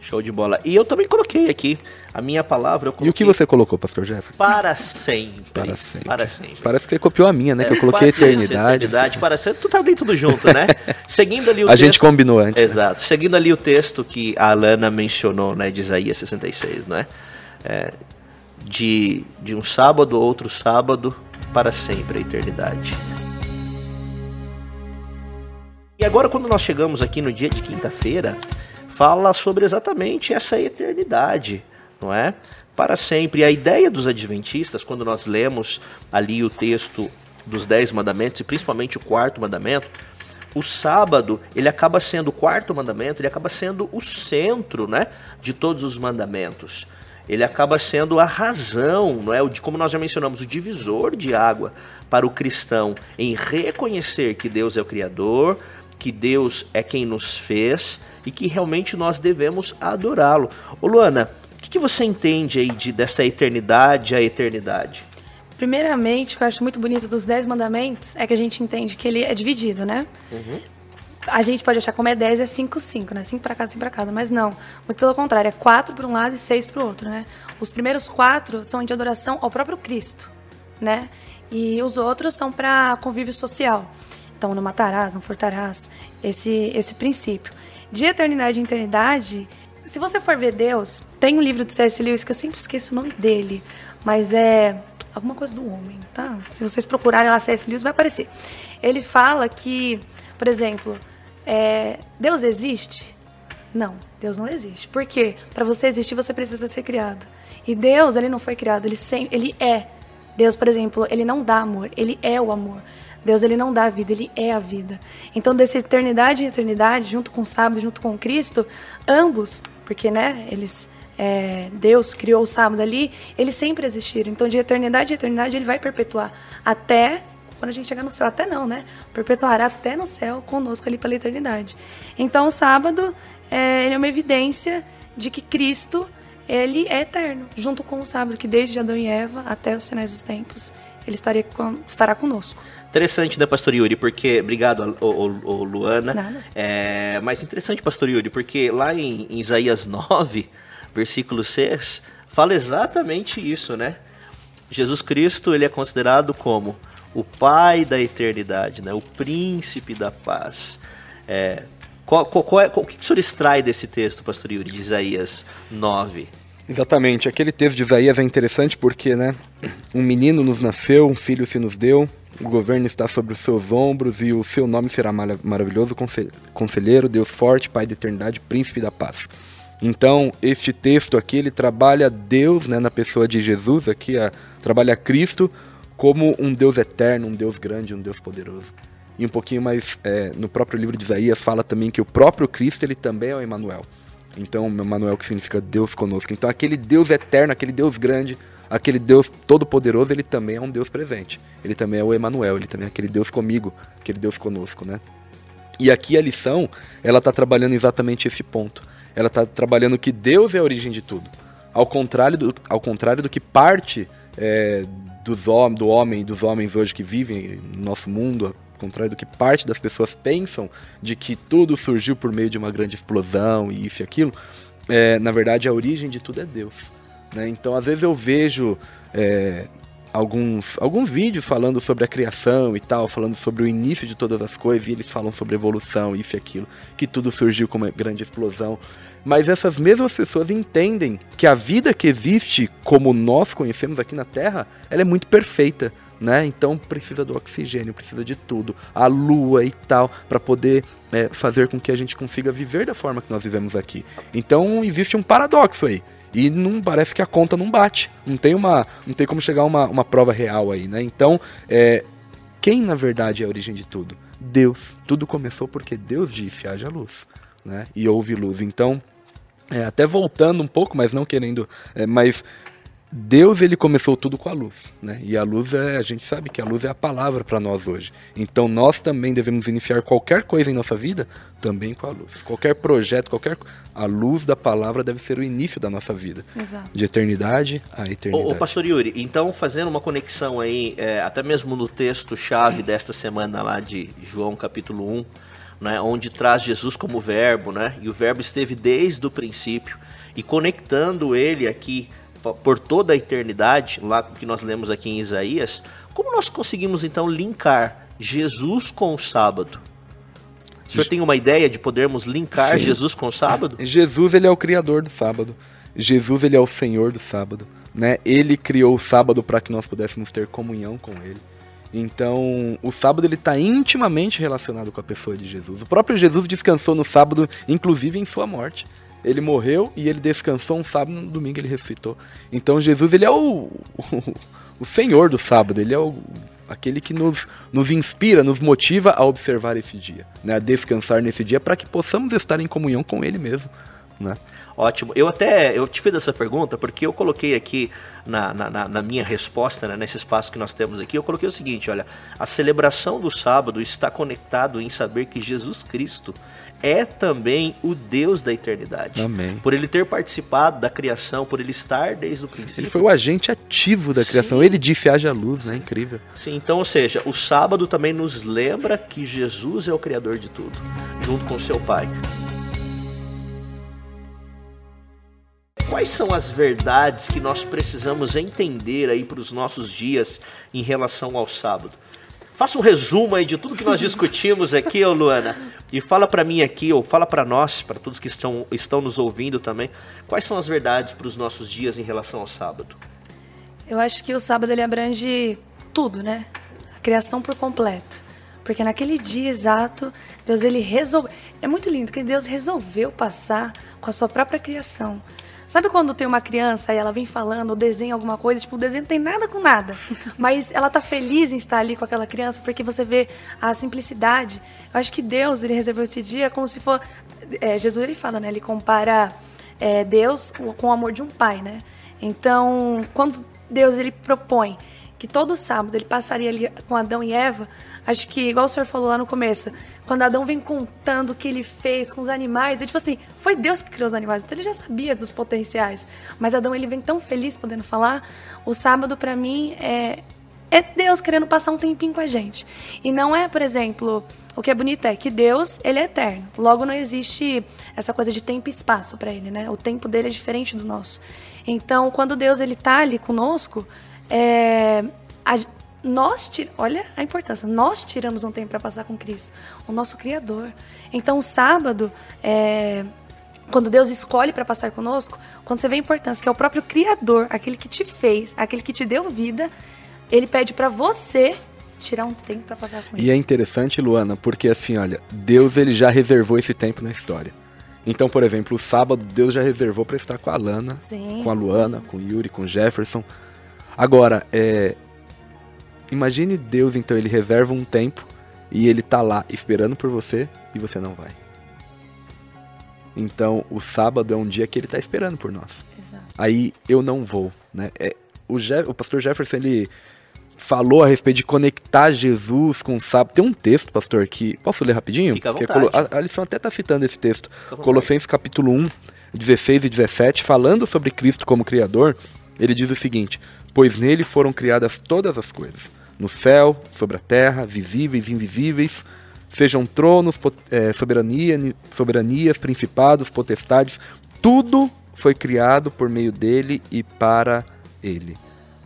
Show de bola. E eu também coloquei aqui a minha palavra. Eu E o que você colocou, pastor Jefferson? Para sempre. Para sempre. Para sempre. Parece que você copiou a minha, né? que eu É, coloquei quase isso, eternidade. eternidade, para sempre. Tu tá bem tudo junto, né? Seguindo ali o A texto. gente combinou antes. né? Exato. Seguindo ali o texto que a Alana mencionou, né, de Isaías 66, não é? É, de, de um sábado a outro sábado, para sempre a eternidade. E agora, quando nós chegamos aqui no dia de quinta-feira, fala sobre exatamente essa eternidade, não é? Para sempre. E a ideia dos adventistas, quando nós lemos ali o texto dos Dez Mandamentos, e principalmente o quarto mandamento, o sábado, ele acaba sendo o quarto mandamento, ele acaba sendo o centro, né, de todos os mandamentos. Ele acaba sendo a razão, não é, de como nós já mencionamos, o divisor de água para o cristão em reconhecer que Deus é o criador, que Deus é quem nos fez e que realmente nós devemos adorá-lo. Ô Luana, o que, que você entende aí de, dessa eternidade à eternidade? Primeiramente, o que eu acho muito bonito dos Dez Mandamentos é que a gente entende que ele é dividido, né? A gente pode achar como é 10 é 5, 5, né? 5 para cá, 5 para casa. Mas não. Muito pelo contrário, é 4 para um lado e 6 para o outro, né? Os primeiros quatro são de adoração ao próprio Cristo, né? E os outros são para convívio social. Então, não matarás, não furtarás. Esse, esse princípio. De eternidade em eternidade, se você for ver Deus, tem um livro de C.S. Lewis que eu sempre esqueço o nome dele, mas é alguma coisa do homem, tá? Se vocês procurarem lá C.S. Lewis, vai aparecer. Ele fala que, por exemplo, é, Deus existe? Não, Deus não existe. Por quê? Para você existir, você precisa ser criado. E Deus, ele não foi criado, ele, sem, ele é. Deus, por exemplo, ele não dá amor, ele é o amor. Deus, ele não dá vida, ele é a vida. Então, dessa eternidade em eternidade, junto com o sábado, junto com Cristo, ambos, porque, né, eles... é, Deus criou o sábado ali, eles sempre existiram. Então, de eternidade em eternidade, ele vai perpetuar até quando a gente chegar no céu, até não, né? Perpetuará até no céu conosco ali pela eternidade. Então, o sábado é, ele é uma evidência de que Cristo ele é eterno, junto com o sábado, que desde Adão e Eva até os sinais dos tempos, ele estaria estará conosco. Interessante, né, Pastor Yuri? Porque. Obrigado, ô, ô, ô, Luana. Nada. É, mas interessante, Pastor Yuri, porque lá em, em Isaías 9, versículo 6, fala exatamente isso, né? Jesus Cristo ele é considerado como o Pai da eternidade, né? o Príncipe da paz. É, qual, qual, qual é, qual- o que que o senhor extrai desse texto, Pastor Yuri, de Isaías 9? Exatamente. Aquele texto de Isaías é interessante porque, né? Um menino nos nasceu, um filho se nos deu, o governo está sobre os seus ombros e o seu nome será mara- maravilhoso, conse- conselheiro, Deus forte, Pai da eternidade, príncipe da paz. Então, este texto aqui, ele trabalha Deus, né, na pessoa de Jesus, aqui, a, trabalha Cristo como um Deus eterno, um Deus grande, um Deus poderoso. E um pouquinho mais é, no próprio livro de Isaías fala também que o próprio Cristo, ele também é o Emmanuel. Então, Emmanuel que significa Deus conosco. Então, aquele Deus eterno, aquele Deus grande, aquele Deus todo-poderoso, ele também é um Deus presente. Ele também é o Emmanuel, ele também é aquele Deus comigo, aquele Deus conosco, né? E aqui a lição, ela está trabalhando exatamente esse ponto. Ela está trabalhando que Deus é a origem de tudo. Ao contrário do, ao contrário do que parte é, dos do homem dos homens hoje que vivem no nosso mundo, ao contrário do que parte das pessoas pensam de que tudo surgiu por meio de uma grande explosão e isso e aquilo, é, na verdade a origem de tudo é Deus. Né? Então às vezes eu vejo é, alguns, alguns vídeos falando sobre a criação e tal, falando sobre o início de todas as coisas, e eles falam sobre evolução, isso e aquilo, que tudo surgiu com uma grande explosão. Mas essas mesmas pessoas entendem que a vida que existe, como nós conhecemos aqui na Terra, ela é muito perfeita. Né? Então precisa do oxigênio, precisa de tudo, a lua e tal, para poder é, fazer com que a gente consiga viver da forma que nós vivemos aqui. Então existe um paradoxo aí. E não parece que a conta não bate. Não tem uma, não tem como chegar a uma, uma prova real aí, né? Então, é, quem na verdade é a origem de tudo? Deus. Tudo começou porque Deus disse: haja luz. né? E houve luz. Então, é, até voltando um pouco, mas não querendo, é, mas Deus ele começou tudo com a luz, né? E a luz é, a gente sabe que a luz é a palavra para nós hoje. Então nós também devemos iniciar qualquer coisa em nossa vida também com a luz. Qualquer projeto, qualquer a luz da palavra deve ser o início da nossa vida, Exato. de eternidade a eternidade. Ô, ô, Pastor Yuri, então fazendo uma conexão aí, é, até mesmo no texto chave desta semana lá de João capítulo 1, né, onde traz Jesus como verbo, né? E o verbo esteve desde o princípio e conectando ele aqui por toda a eternidade, lá que nós lemos aqui em Isaías, como nós conseguimos então linkar Jesus com o sábado? O senhor tem uma ideia de podermos linkar Sim. Jesus com o sábado? Jesus ele é o criador do sábado. Jesus ele é o Senhor do sábado, né? Ele criou o sábado para que nós pudéssemos ter comunhão com ele. Então, o sábado ele está intimamente relacionado com a pessoa de Jesus. O próprio Jesus descansou no sábado, inclusive em sua morte. Ele morreu e ele descansou um sábado, no domingo ele ressuscitou. Então, Jesus ele é o, o, o Senhor do sábado. Ele é o, aquele que nos, nos inspira, nos motiva a observar esse dia, né? A descansar nesse dia para que possamos estar em comunhão com Ele mesmo, né? Ótimo. Eu até eu te fiz essa pergunta porque eu coloquei aqui na, na, na- minha resposta, né, nesse espaço que nós temos aqui, eu coloquei o seguinte: olha, a celebração do sábado está conectado em saber que Jesus Cristo é também o Deus da eternidade. Amém. Por ele ter participado da criação, por ele estar desde o princípio. Ele foi o agente ativo da criação. Sim. Ele disse haja luz, né? Incrível. Sim, então, ou seja, o sábado também nos lembra que Jesus é o Criador de tudo, junto com seu Pai. Quais são as verdades que nós precisamos entender aí para os nossos dias em relação ao sábado? Faça um resumo aí de tudo que nós discutimos aqui, ô Luana, e fala para mim aqui, ou fala para nós, para todos que estão, estão nos ouvindo também, quais são as verdades para os nossos dias em relação ao sábado? Eu acho que o sábado ele abrange tudo, né? A criação por completo. Porque naquele dia exato, Deus ele resolveu. É muito lindo que Deus resolveu passar com a sua própria criação. Sabe quando tem uma criança e ela vem falando ou desenha alguma coisa, tipo, o desenho não tem nada com nada, mas ela tá feliz em estar ali com aquela criança porque você vê a simplicidade. Eu acho que Deus, ele reservou esse dia como se for é, Jesus ele fala, né? Ele compara é, Deus com, com o amor de um pai, né? Então, quando Deus ele propõe que todo sábado ele passaria ali com Adão e Eva, acho que, igual o senhor falou lá no começo, quando Adão vem contando o que ele fez com os animais, é tipo assim, foi Deus que criou os animais, então ele já sabia dos potenciais. Mas Adão ele vem tão feliz podendo falar. O sábado, para mim, é, é Deus querendo passar um tempinho com a gente. E não é, por exemplo, o que é bonito é que Deus, ele é eterno. Logo não existe essa coisa de tempo e espaço para ele, né? O tempo dele é diferente do nosso. Então, quando Deus ele tá ali conosco, é, a- nós olha a importância, nós tiramos um tempo para passar com Cristo, o nosso Criador. Então, o sábado, é, quando Deus escolhe para passar conosco, quando você vê a importância que é o próprio Criador, aquele que te fez, aquele que te deu vida, ele pede para você tirar um tempo para passar com ele. E é interessante, Luana, porque assim, olha, Deus ele já reservou esse tempo na história. Então, por exemplo, o sábado Deus já reservou para estar com a Lana, Sim, com a sim. Luana, com o Yuri, com o Jefferson. Agora, é, imagine Deus, então, ele reserva um tempo e ele tá lá esperando por você e você não vai. Então, o sábado é um dia que ele tá esperando por nós. Exato. Aí eu não vou, né? É, o, Je- o pastor Jefferson, ele falou a respeito de conectar Jesus com o sábado. Tem um texto, pastor, que... Posso ler rapidinho? Fica à é vontade. Colo- a, a lição até tá citando esse texto. Colossenses capítulo 1, 16 e 17, falando sobre Cristo como Criador, ele diz o seguinte, Pois nele foram criadas todas as coisas, no céu, sobre a terra, visíveis e invisíveis, sejam tronos, eh, soberania, ni- soberanias, principados, potestades, tudo foi criado por meio dele e para ele.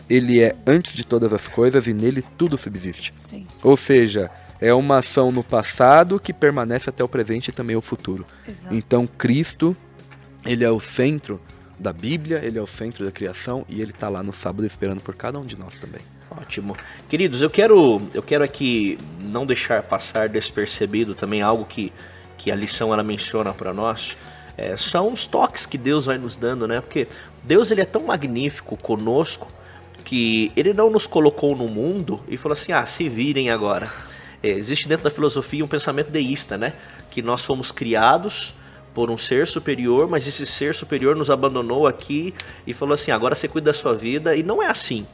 Ele é antes de todas as coisas e nele tudo subsiste. Sim. Ou seja, é uma ação no passado que permanece até o presente e também o futuro. Exato. Então Cristo, ele é o centro da Bíblia, ele é o centro da criação e ele está lá no sábado esperando por cada um de nós também. Ótimo. Queridos, eu quero, eu quero aqui não deixar passar despercebido também algo que, que a lição ela menciona para nós. É, são os toques que Deus vai nos dando, né? Porque Deus ele é tão magnífico conosco que ele não nos colocou no mundo e falou assim: ah, se virem agora. É, existe dentro da filosofia um pensamento deísta, né? Que nós fomos criados por um ser superior, mas esse ser superior nos abandonou aqui e falou assim: agora você cuida da sua vida. E não é assim.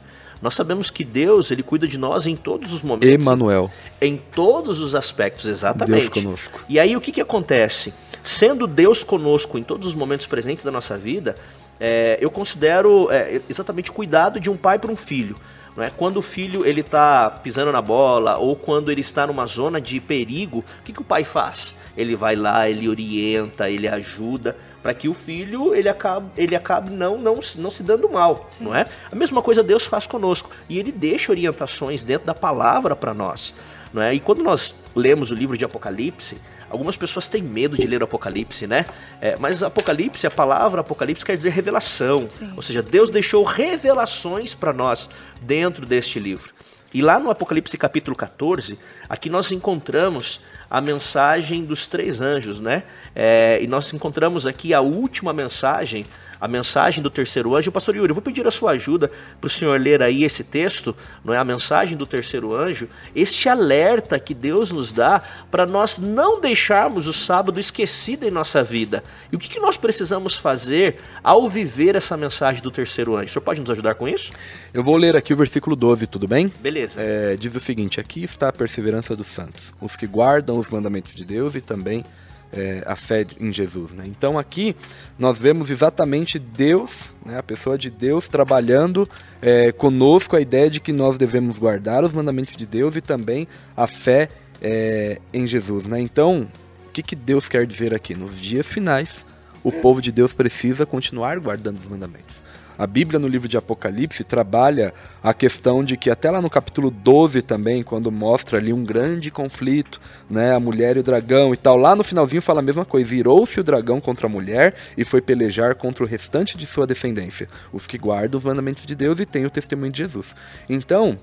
Nós sabemos que Deus, ele cuida de nós em todos os momentos. Emanuel. Em todos os aspectos, exatamente. Deus conosco. E aí o que, que acontece? Sendo Deus conosco em todos os momentos presentes da nossa vida, é, eu considero é, exatamente o cuidado de um pai para um filho. Não é? Quando o filho ele está pisando na bola ou quando ele está numa zona de perigo, o que, que o pai faz? Ele vai lá, ele orienta, ele ajuda para que o filho ele acabe, ele acabe não, não, não se dando mal, Sim. não é? A mesma coisa Deus faz conosco e ele deixa orientações dentro da palavra para nós, não é? E quando nós lemos o livro de Apocalipse, Algumas pessoas têm medo de ler o Apocalipse, né? É, mas Apocalipse, a palavra Apocalipse quer dizer revelação. Sim. Ou seja, Deus deixou revelações para nós dentro deste livro. E lá no Apocalipse capítulo 14, aqui nós encontramos a mensagem dos três anjos, né? É, e nós encontramos aqui a última mensagem a mensagem do terceiro anjo. Pastor Yuri, eu vou pedir a sua ajuda para o senhor ler aí esse texto, não é? A mensagem do terceiro anjo, este alerta que Deus nos dá para nós não deixarmos o sábado esquecido em nossa vida. E o que, que nós precisamos fazer ao viver essa mensagem do terceiro anjo? O senhor pode nos ajudar com isso? Eu vou ler aqui o versículo 12, tudo bem? Beleza. É, diz o seguinte: aqui está a perseverança dos santos, os que guardam os mandamentos de Deus e também é, a fé em Jesus. Né? Então aqui nós vemos exatamente Deus, né, a pessoa de Deus trabalhando é, conosco a ideia de que nós devemos guardar os mandamentos de Deus e também a fé é, em Jesus. Né? Então, o que, que Deus quer dizer aqui? Nos dias finais, o povo de Deus precisa continuar guardando os mandamentos. A Bíblia, no livro de Apocalipse, trabalha a questão de que, até lá no capítulo 12 também, quando mostra ali um grande conflito, né, a mulher e o dragão e tal, lá no finalzinho fala a mesma coisa: virou-se o dragão contra a mulher e foi pelejar contra o restante de sua descendência, os que guardam os mandamentos de Deus e têm o testemunho de Jesus. Então,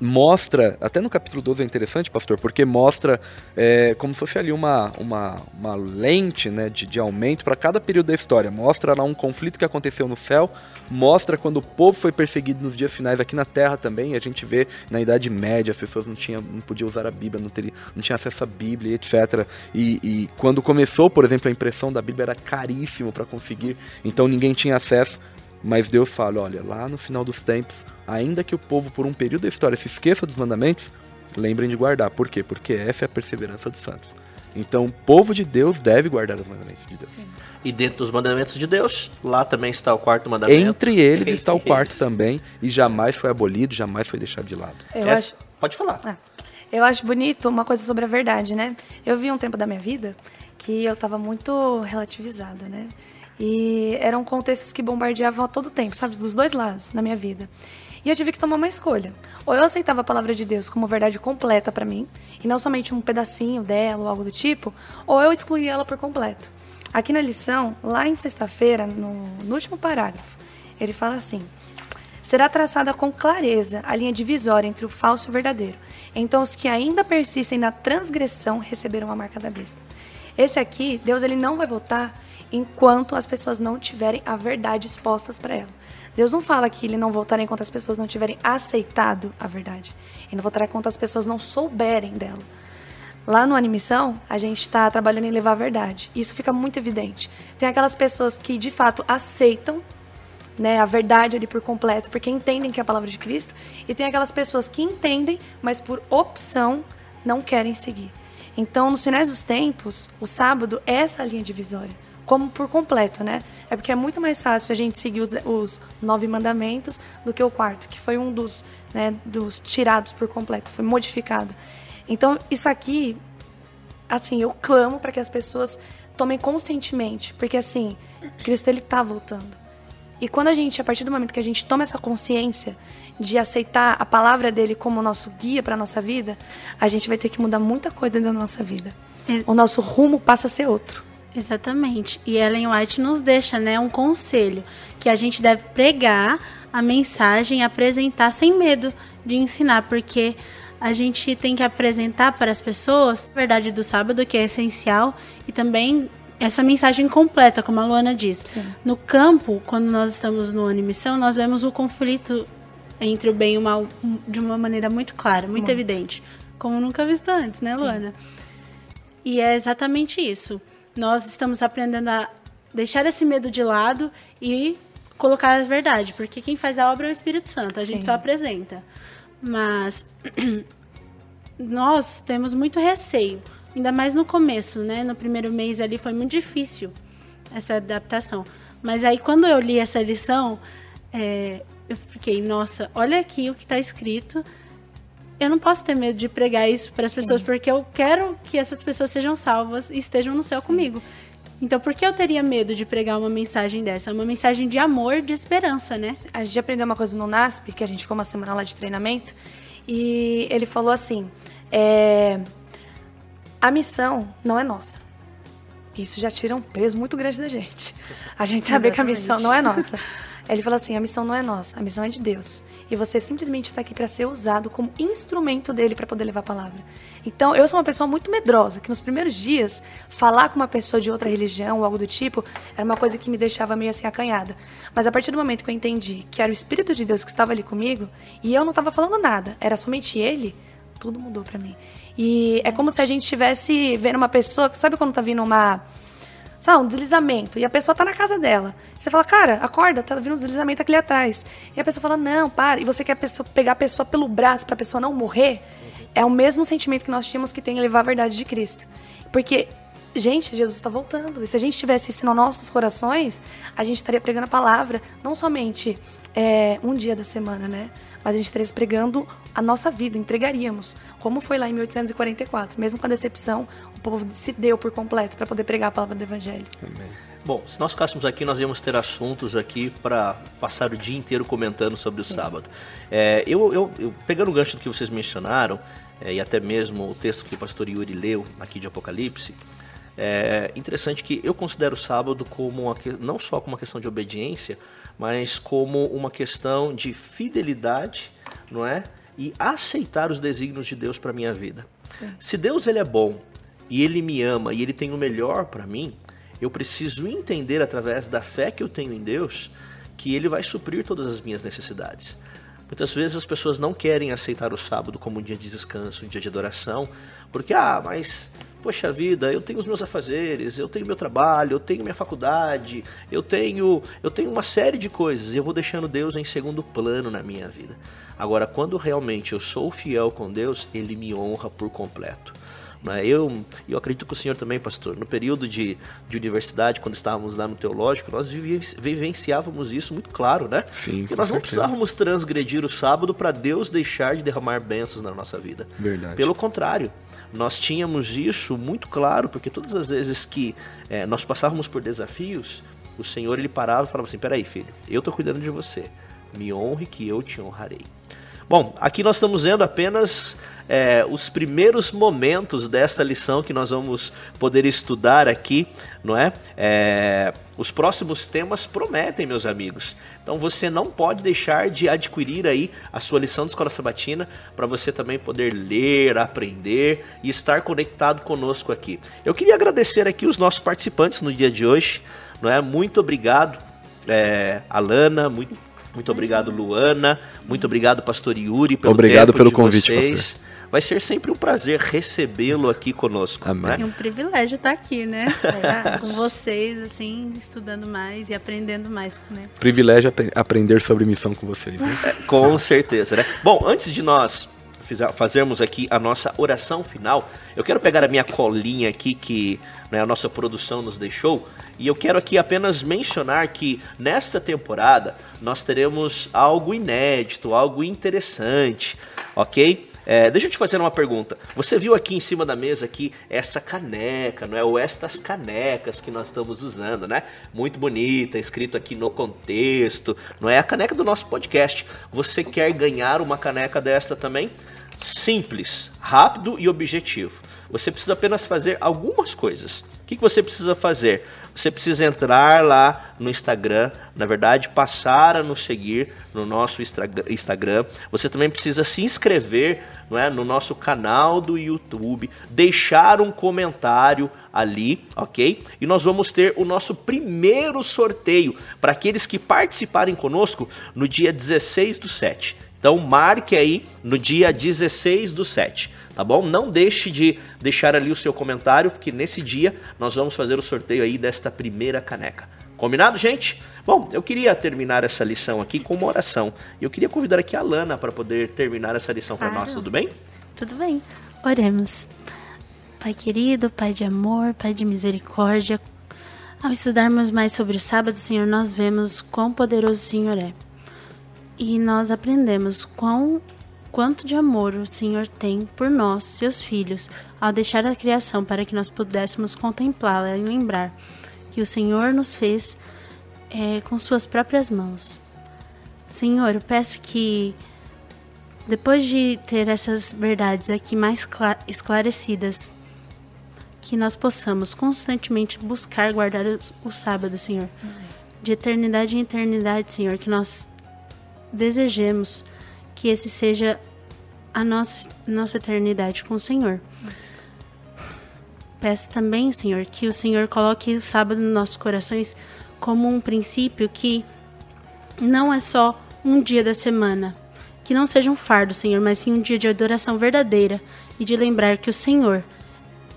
mostra, até no capítulo 12 é interessante, pastor, porque mostra é, como se fosse ali uma, uma, uma lente né, de, de aumento para cada período da história. Mostra lá um conflito que aconteceu no céu, mostra quando o povo foi perseguido nos dias finais aqui na Terra também. A gente vê na Idade Média as pessoas não, tinham, não podiam usar a Bíblia, não, teria, não tinham acesso à Bíblia, etc. E, e quando começou, por exemplo, a impressão da Bíblia era caríssimo para conseguir, então ninguém tinha acesso. Mas Deus fala: olha, lá no final dos tempos ainda que o povo por um período da história se esqueça dos mandamentos, lembrem de guardar. Por quê? Porque essa é a perseverança dos santos. Então, o povo de Deus deve guardar os mandamentos de Deus. E dentro dos mandamentos de Deus, lá também está o quarto mandamento. Entre eles está o quarto eles. também, e jamais foi abolido, jamais foi deixado de lado. Eu Essa, acho... Pode falar. Ah, eu acho bonito uma coisa sobre a verdade, né? Eu vi um tempo da minha vida que eu estava muito relativizada, né? E eram contextos que bombardeavam a todo tempo, sabe? Dos dois lados na minha vida. E eu tive que tomar uma escolha. Ou eu aceitava a palavra de Deus como verdade completa para mim, e não somente um pedacinho dela ou algo do tipo, ou eu excluía ela por completo. Aqui na lição, lá em sexta-feira, no, no último parágrafo, ele fala assim: será traçada com clareza a linha divisória entre o falso e o verdadeiro. Então os que ainda persistem na transgressão receberão a marca da besta. Esse aqui, Deus ele não vai votar enquanto as pessoas não tiverem a verdade expostas para ela. Deus não fala que ele não voltará enquanto as pessoas não tiverem aceitado a verdade. Ele não voltará enquanto as pessoas não souberem dela. Lá no Animação, a gente está trabalhando em levar a verdade. Isso fica muito evidente. Tem aquelas pessoas que de fato aceitam né, a verdade ali por completo, porque entendem que é a palavra de Cristo, e tem aquelas pessoas que entendem, mas por opção não querem seguir. Então, nos finais dos tempos, o sábado é essa linha divisória como por completo, né? É porque é muito mais fácil a gente seguir os, os nove mandamentos do que o quarto, que foi um dos, né, dos tirados por completo, foi modificado. Então, isso aqui, assim, eu clamo para que as pessoas tomem conscientemente, porque assim, Cristo ele tá voltando. E quando a gente, a partir do momento que a gente toma essa consciência de aceitar a palavra dele como nosso guia para nossa vida, a gente vai ter que mudar muita coisa dentro da nossa vida. É. O nosso rumo passa a ser outro. Exatamente. E Ellen White nos deixa, né, um conselho que a gente deve pregar a mensagem, apresentar sem medo de ensinar, porque a gente tem que apresentar para as pessoas a verdade do sábado, que é essencial, e também essa mensagem completa, como a Luana diz. Sim. No campo, quando nós estamos no ano missão, nós vemos o conflito entre o bem e o mal de uma maneira muito clara, muito, muito. evidente, como nunca visto antes, né, Sim. Luana? E é exatamente isso nós estamos aprendendo a deixar esse medo de lado e colocar a verdade, porque quem faz a obra é o Espírito Santo, a Sim. gente só apresenta. Mas nós temos muito receio, ainda mais no começo, né? No primeiro mês ali foi muito difícil essa adaptação. Mas aí quando eu li essa lição, é, eu fiquei, nossa, olha aqui o que está escrito. Eu não posso ter medo de pregar isso para as pessoas, porque eu quero que essas pessoas sejam salvas e estejam no céu comigo. Então, por que eu teria medo de pregar uma mensagem dessa? É uma mensagem de amor, de esperança, né? A gente aprendeu uma coisa no NASP, que a gente ficou uma semana lá de treinamento, e ele falou assim: é, a missão não é nossa. Isso já tira um peso muito grande da gente. A gente saber que a missão não é nossa. Ele falou assim: a missão não é nossa, a missão é de Deus. E você simplesmente está aqui para ser usado como instrumento dele para poder levar a palavra. Então, eu sou uma pessoa muito medrosa, que nos primeiros dias, falar com uma pessoa de outra religião ou algo do tipo, era uma coisa que me deixava meio assim acanhada. Mas a partir do momento que eu entendi que era o Espírito de Deus que estava ali comigo, e eu não estava falando nada, era somente ele, tudo mudou para mim. E é como se a gente estivesse vendo uma pessoa, sabe quando tá vindo uma sabe, um deslizamento, e a pessoa tá na casa dela. Você fala, cara, acorda, tá vindo um deslizamento aqui atrás. E a pessoa fala, não, para. E você quer a pessoa, pegar a pessoa pelo braço pra pessoa não morrer. É o mesmo sentimento que nós tínhamos que tem em levar a verdade de Cristo. Porque, gente, Jesus está voltando. E se a gente tivesse isso nos nossos corações, a gente estaria pregando a palavra, não somente é, um dia da semana, né? Mas a gente estaria pregando a nossa vida, entregaríamos. Como foi lá em 1844. Mesmo com a decepção, o povo se deu por completo para poder pregar a palavra do Evangelho. Bom, se nós ficássemos aqui, nós íamos ter assuntos aqui para passar o dia inteiro comentando sobre o sábado. É, eu, eu- eu- pegando o gancho do que vocês mencionaram, é, e até mesmo o texto que o pastor Yuri leu aqui de Apocalipse, é interessante que eu considero o sábado como uma, não só como uma questão de obediência, mas como uma questão de fidelidade, não é? E aceitar os desígnios de Deus para minha vida. Se Deus ele é bom e ele me ama e ele tem o melhor para mim, eu preciso entender através da fé que eu tenho em Deus que ele vai suprir todas as minhas necessidades. Muitas vezes as pessoas não querem aceitar o sábado como um dia de descanso, um dia de adoração, porque ah, mas poxa vida, eu tenho os meus afazeres, eu tenho meu trabalho, eu tenho minha faculdade, eu tenho, eu tenho uma série de coisas e eu vou deixando Deus em segundo plano na minha vida. Agora, quando realmente eu sou fiel com Deus, ele me honra por completo. Né? Eu, eu acredito que o senhor também, pastor, no período de, de universidade, quando estávamos lá no teológico, nós vivenciávamos isso muito claro, né? Sim, Porque nós não certeza. precisávamos transgredir o sábado para Deus deixar de derramar bênçãos na nossa vida. Verdade. Pelo contrário, nós tínhamos isso muito claro, porque todas as vezes que eh, nós passávamos por desafios, o Senhor ele parava e falava assim: peraí, filho, eu estou cuidando de você, me honre que eu te honrarei. Bom, aqui nós estamos vendo apenas eh, os primeiros momentos dessa lição que nós vamos poder estudar aqui, não é? Eh, os próximos temas prometem, meus amigos. Então você não pode deixar de adquirir aí a sua lição de escola sabatina para você também poder ler, aprender e estar conectado conosco aqui. Eu queria agradecer aqui os nossos participantes no dia de hoje, não é? Muito obrigado, é, Alana, muito muito obrigado, Luana. Muito obrigado, Pastor Yuri, pelo Obrigado pelo de convite, vocês. Vai ser sempre um prazer recebê-lo aqui conosco. Amém. né? É um privilégio estar aqui, né? Com vocês, assim, estudando mais e aprendendo mais, né? Privilégio apre- aprender sobre missão com vocês. Né? Com certeza, né? Bom, antes de nós fazermos aqui a nossa oração final, eu quero pegar a minha colinha aqui que né, a nossa produção nos deixou. E eu quero aqui apenas mencionar que nesta temporada nós teremos algo inédito, algo interessante, ok? É, deixa eu te fazer uma pergunta. Você viu aqui em cima da mesa aqui essa caneca, não é? Ou estas canecas que nós estamos usando, né? Muito bonita, escrito aqui no contexto, não é? A caneca do nosso podcast. Você quer ganhar uma caneca desta também? Simples, rápido e objetivo. Você precisa apenas fazer algumas coisas. O que, que você precisa fazer? Você precisa entrar lá no Instagram, na verdade, passar a nos seguir no nosso Instagram. Você também precisa se inscrever não é, no nosso canal do YouTube, deixar um comentário ali, ok? E nós vamos ter o nosso primeiro sorteio para aqueles que participarem conosco no dia 16 do 7. Então marque aí no dia 16 do 7, tá bom? Não deixe de deixar ali o seu comentário, porque nesse dia nós vamos fazer o sorteio aí desta primeira caneca. Combinado, gente? Bom, eu queria terminar essa lição aqui com uma oração. E eu queria convidar aqui a Lana para poder terminar essa lição para nós, tudo bem? Tudo bem. Oremos. Pai querido, Pai de amor, Pai de misericórdia, ao estudarmos mais sobre o sábado, Senhor, nós vemos quão poderoso o Senhor é. E nós aprendemos quão, quanto de amor o Senhor tem por nós, seus filhos, ao deixar a criação para que nós pudéssemos contemplá-la e lembrar que o Senhor nos fez eh, com suas próprias mãos. Senhor, eu peço que depois de ter essas verdades aqui mais cla- esclarecidas, que nós possamos constantemente buscar guardar o, o sábado, Senhor. De eternidade em eternidade, Senhor, que nós desejemos que esse seja a nossa, nossa eternidade com o Senhor. Peço também, Senhor, que o Senhor coloque o sábado nos nossos corações como um princípio que não é só um dia da semana, que não seja um fardo, Senhor, mas sim um dia de adoração verdadeira e de lembrar que o Senhor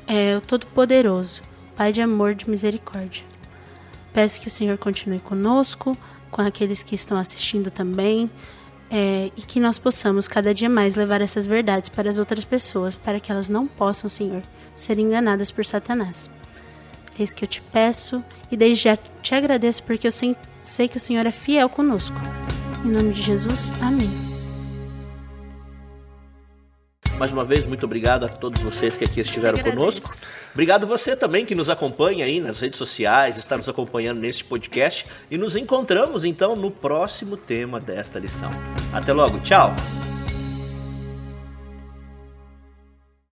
é o Todo-Poderoso, Pai de amor, de misericórdia. Peço que o Senhor continue conosco, com aqueles que estão assistindo também, é, e que nós possamos cada dia mais levar essas verdades para as outras pessoas, para que elas não possam, Senhor, ser enganadas por Satanás. É isso que eu te peço e desde já te agradeço porque eu sei, sei que o Senhor é fiel conosco. Em nome de Jesus, amém. Mais uma vez, muito obrigado a todos vocês que aqui estiveram conosco. Obrigado você também que nos acompanha aí nas redes sociais, está nos acompanhando neste podcast. E nos encontramos então no próximo tema desta lição. Até logo, tchau!